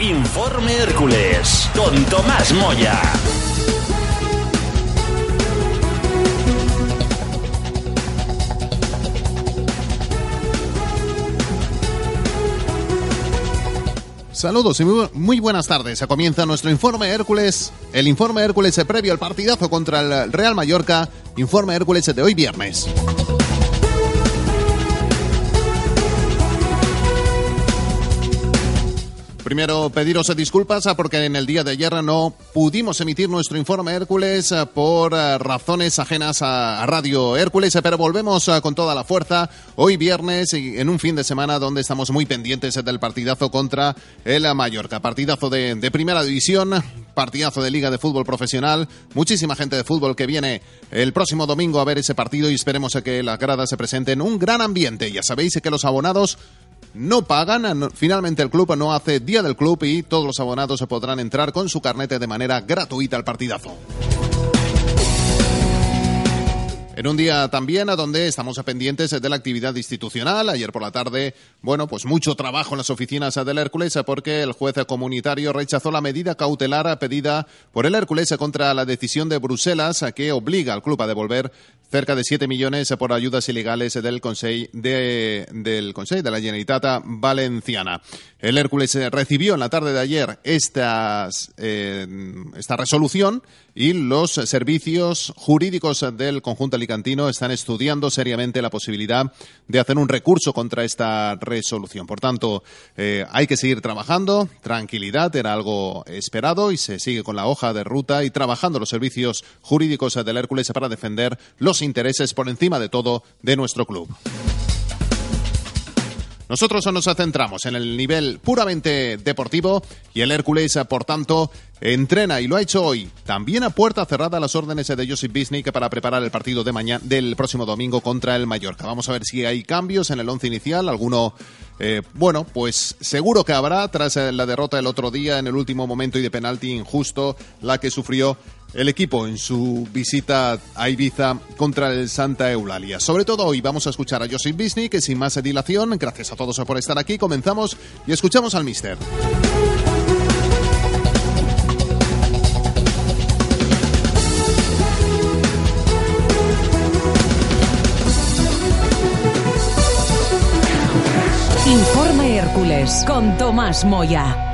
Informe Hércules con Tomás Moya. Saludos y muy, buenas tardes. Comienza nuestro informe Hércules. El informe Hércules previo al partidazo contra el Real Mallorca. Informe Hércules de hoy viernes. Primero, pediros disculpas ah, porque en el día de ayer no pudimos emitir nuestro informe Hércules ah, por ah, razones ajenas a Radio Hércules, pero volvemos con toda la fuerza hoy viernes y en un fin de semana donde estamos muy pendientes del partidazo contra el Mallorca. Partidazo de, primera división, partidazo de Liga de Fútbol Profesional. Muchísima gente de fútbol que viene el próximo domingo a ver ese partido y esperemos a que las gradas se presenten un gran ambiente. Ya sabéis que los abonados no pagan. Finalmente el club no hace día del club y todos los abonados se podrán entrar con su carnete de manera gratuita al partidazo. En un día también a donde estamos pendientes de la actividad institucional. Ayer por la tarde, bueno, pues mucho trabajo en las oficinas del Hércules porque el juez comunitario rechazó la medida cautelar pedida por el Hércules contra la decisión de Bruselas que obliga al club a devolver cerca de 7 millones por ayudas ilegales del Consejo de, del Consell de la Generalitat Valenciana. El Hércules recibió en la tarde de ayer eh, esta resolución y los servicios jurídicos del conjunto alicantino están estudiando seriamente la posibilidad de hacer un recurso contra esta resolución. Por tanto, eh, hay que seguir trabajando, tranquilidad, era algo esperado y se sigue con la hoja de ruta y trabajando los servicios jurídicos del Hércules para defender los intereses por encima de todo de nuestro club. Nosotros nos centramos en el nivel puramente deportivo y el Hércules, por tanto, entrena y lo ha hecho hoy, también a puerta cerrada las órdenes de Josip Bisnik para preparar el partido de mañana del próximo domingo contra el Mallorca. Vamos a ver si hay cambios en el once inicial, alguno eh, bueno, pues seguro que habrá tras la derrota del otro día en el último momento y de penalti injusto la que sufrió el equipo en su visita a Ibiza contra el Santa Eulalia. Sobre todo hoy vamos a escuchar a Josip Bisnik, que sin más dilación, gracias a todos por estar aquí, comenzamos y escuchamos al mister. Informe Hércules con Tomás Moya.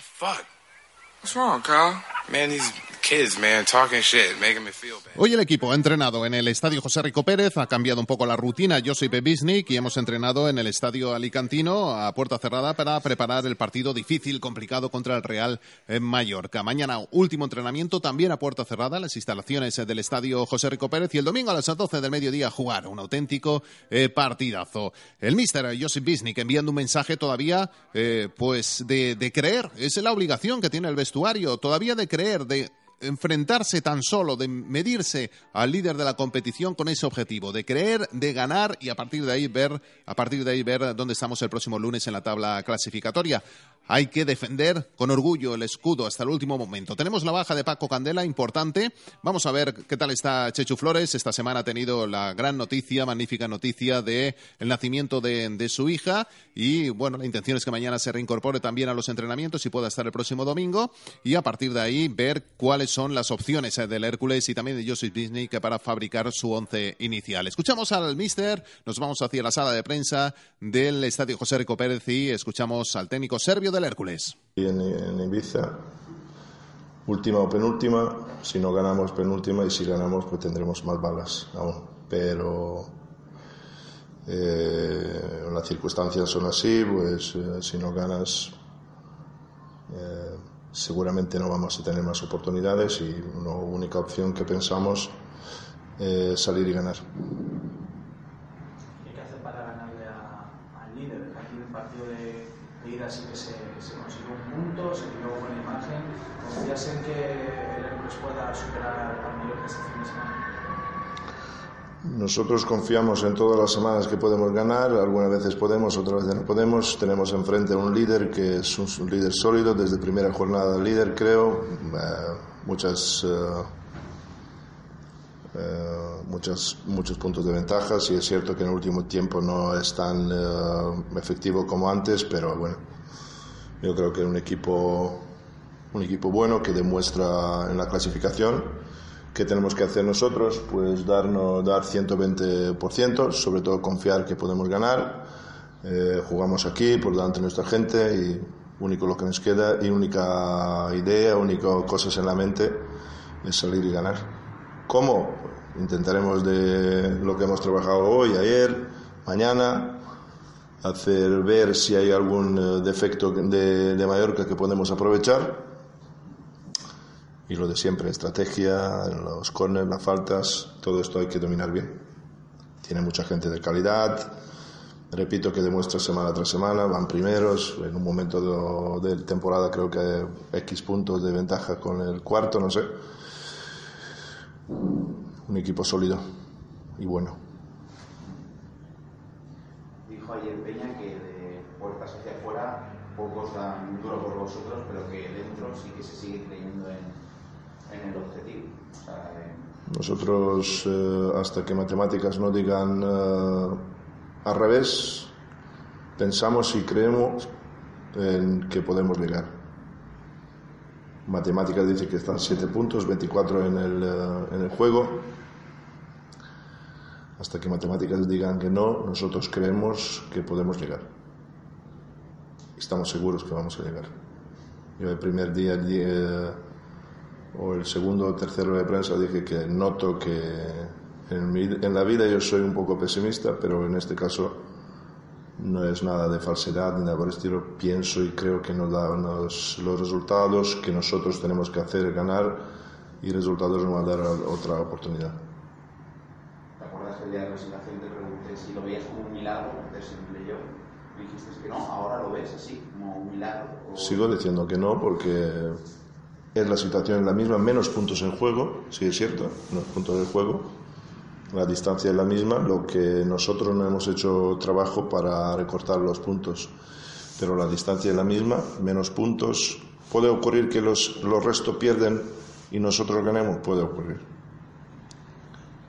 Fuck. What's wrong, Kyle? Man, these Hoy el equipo ha entrenado en el estadio José Rico Pérez, ha cambiado un poco la rutina Josip Bisnik y hemos entrenado en el estadio Alicantino a puerta cerrada para preparar el partido difícil, complicado contra el Real Mallorca. Mañana último entrenamiento también a puerta cerrada, las instalaciones del estadio José Rico Pérez y el domingo a las 12 del mediodía jugar un auténtico eh, partidazo. El míster Josip Bisnik enviando un mensaje todavía eh, pues de, de creer, es la obligación que tiene el vestuario, todavía de creer, de enfrentarse tan solo, de medirse al líder de la competición con ese objetivo, de creer, de ganar y a partir de ahí ver, a partir de ahí ver dónde estamos el próximo lunes en la tabla clasificatoria. Hay que defender con orgullo el escudo hasta el último momento. Tenemos la baja de Paco Candela, importante. Vamos a ver qué tal está Chechu Flores. Esta semana ha tenido la gran noticia, magnífica noticia de el nacimiento de, de su hija. Y bueno, la intención es que mañana se reincorpore también a los entrenamientos y pueda estar el próximo domingo. Y a partir de ahí ver son las opciones del Hércules y también de Joseph Disney para fabricar su once inicial. Escuchamos al mister, nos vamos hacia la sala de prensa del Estadio José Rico Pérez y escuchamos al técnico serbio del Hércules. Y en, Ibiza, última o penúltima, si no ganamos penúltima y si ganamos pues tendremos más balas aún. Pero eh, las circunstancias son así, pues eh, si no ganas, eh, seguramente no vamos a tener más oportunidades y la única opción que pensamos es salir y ganar. ¿Y qué hace para ganarle a- al líder? Aquí el partido de, de ida sí que se, se consiguió un punto, se con la imagen. ¿Confías en que el Hércules pueda superar al Mallorca este fin de semana? Nosotros confiamos en todas las semanas que podemos ganar, algunas veces podemos, otras veces no podemos. Tenemos enfrente a un líder que es un, líder sólido, desde primera jornada líder creo, Eh, muchas, eh, eh, muchas, muchos puntos de ventaja. Sí es cierto que en el último tiempo no es tan eh, efectivo como antes, pero bueno, yo creo que es un equipo, un equipo bueno que demuestra en la clasificación ¿Qué tenemos que hacer nosotros? Pues darnos, dar 120%, sobre todo confiar que podemos ganar. Eh, jugamos aquí por delante de nuestra gente y único lo que nos queda y única idea, única cosas en la mente es salir y ganar. ¿Cómo? Intentaremos de lo que hemos trabajado hoy, ayer, mañana, hacer ver si hay algún eh, defecto de, de Mallorca que podemos aprovechar y lo de siempre, estrategia, los corners, las faltas, todo esto hay que dominar bien. Tiene mucha gente de calidad, repito que demuestra semana tras semana, van primeros, en un momento de, de temporada creo que X puntos de ventaja con el cuarto, no sé. Un equipo sólido y bueno. Dijo ayer Peña que de puertas hacia afuera pocos dan duro por vosotros, pero que dentro sí que se sigue creyendo en, en el objetivo. O sea, en- Nosotros, eh, hasta que matemáticas no digan eh, al revés, pensamos y creemos en que podemos llegar. Matemáticas dice que están 7 puntos, 24 en el, eh, en el juego. Hasta que matemáticas digan que no, nosotros creemos que podemos llegar. Estamos seguros que vamos a llegar. Yo el primer día, el día- o el segundo o tercero de prensa dije que noto que en, mi- en la vida yo soy un poco pesimista, pero en este caso no es nada de falsedad ni nada por el estilo. Pienso y creo que nos da los, los resultados que nosotros tenemos que hacer, ganar, y resultados nos van a dar otra oportunidad. ¿Te acuerdas el día de la presentación te pregunté si lo veías como un milagro meter simple yo? Me dijiste que no, ahora lo ves así, como un milagro. o- Sigo diciendo que no porque es la situación la misma, menos puntos en juego, sí es cierto, menos puntos en juego. La distancia es la misma, lo que nosotros no hemos hecho trabajo para recortar los puntos, pero la distancia es la misma, menos puntos. ¿Puede ocurrir que los, los restos pierden y nosotros ganemos? Puede ocurrir.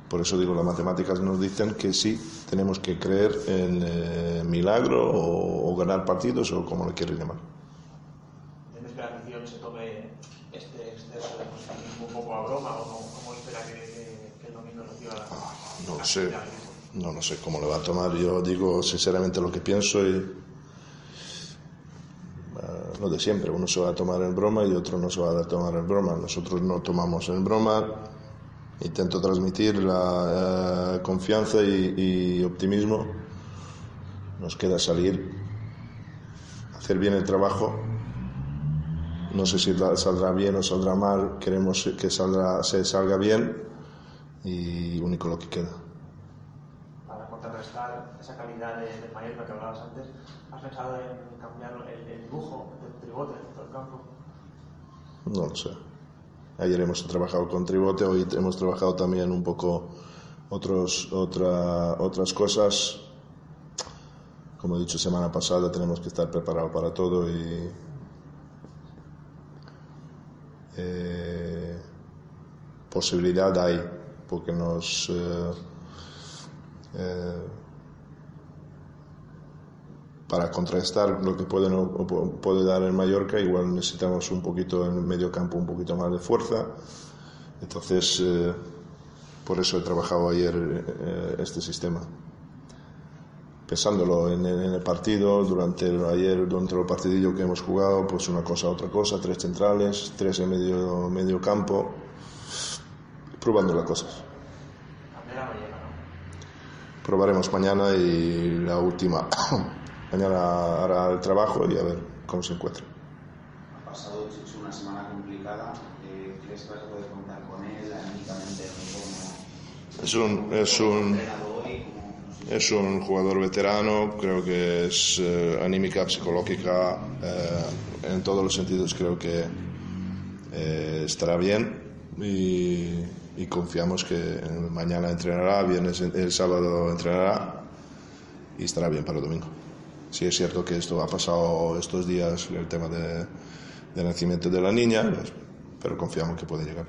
Por eso digo, las matemáticas nos dicen que sí, tenemos que creer en eh, milagro o, o ganar partidos o como lo quieres llamar. ¿Tienes que la afición se tome este exceso de positivismo un poco a broma o cómo, cómo espera que, que- que el domingo reciba la No la sé, no, sé cómo le va a tomar. Yo digo sinceramente lo que pienso y eh, lo de siempre. Uno se va a tomar en broma y otro no se va a tomar en broma. Nosotros no tomamos en broma. Intento transmitir la eh, confianza y, optimismo. Nos queda salir, hacer bien el trabajo. No sé si saldrá bien o saldrá mal. Queremos que saldrá, se salga bien y único lo que queda. Contrarrestar esa calidad de, de Mallorca que hablabas antes, ¿has pensado en cambiar el, el dibujo del tribote dentro del campo? No lo sé. Ayer hemos trabajado con Tribote, hoy hemos trabajado también un poco otros, otra, otras cosas. Como he dicho semana pasada, tenemos que estar preparados para todo y eh, posibilidad hay, porque nos eh, eh, para contrastar lo que puede, dar en Mallorca, igual necesitamos un poquito en el medio campo, un poquito más de fuerza. Entonces, eh, por eso he trabajado ayer eh, este sistema. Pensándolo en, en el partido, durante el, ayer, durante el partidillo que hemos jugado, pues una cosa, otra cosa, tres centrales, tres en medio, medio campo, probando las cosas. Cambiar a Mallorca, ¿no? Probaremos mañana y la última. mañana hará el trabajo y a ver cómo se encuentra. Ha pasado Chichu una semana complicada. Eh, ¿Crees que vas a poder contar con él anímicamente Es un, es un, es un jugador veterano, creo que es eh, anímica, psicológica, eh, en todos los sentidos creo que eh, estará bien y, y confiamos que mañana entrenará, viernes, el sábado entrenará y estará bien para el domingo. Sí es cierto que esto ha pasado estos días, el tema de, del nacimiento de la niña, pero confiamos que puede llegar.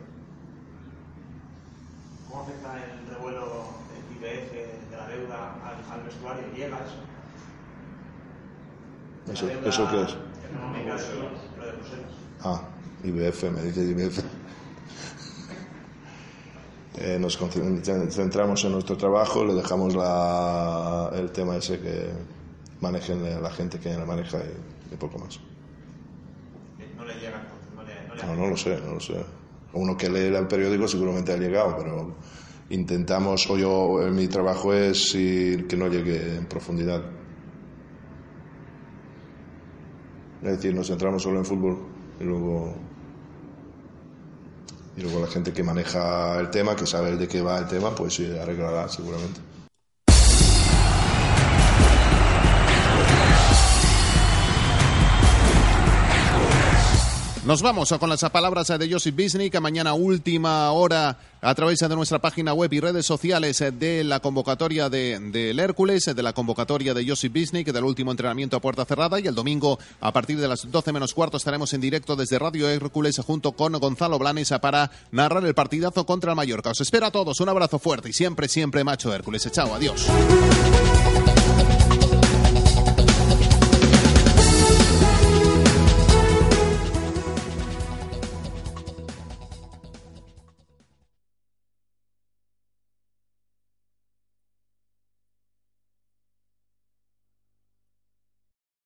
¿Cómo afecta el revuelo del IPF de la deuda al, al vestuario? ¿Llega eso? De ¿Eso, deuda ¿eso qué es? Económica de lo de Bruselas. Ah, IBF, me dice IBF. Eh, nos centramos en nuestro trabajo, le dejamos la- el tema ese que manejen la gente que la maneja y, y poco más. No le llega entonces, no le, no le No, no lo sé, no lo sé. Uno que lee el periódico seguramente ha llegado, pero intentamos, o yo, eh, mi trabajo es que no llegue en profundidad. Es decir, nos centramos solo en fútbol y luego, y luego la gente que maneja el tema, que sabe de qué va el tema, pues sí, arreglará seguramente. Nos vamos con las palabras de Josip Bisnik. Mañana última hora a través de nuestra página web y redes sociales de la convocatoria de, del Hércules, de la convocatoria de Josip Bisnik, del último entrenamiento a puerta cerrada. Y el domingo, a partir de las 12 menos cuarto, estaremos en directo desde Radio Hércules junto con Gonzalo Blanes para narrar el partidazo contra el Mallorca. Os espero a todos. Un abrazo fuerte y siempre, siempre, macho Hércules. Chao, adiós.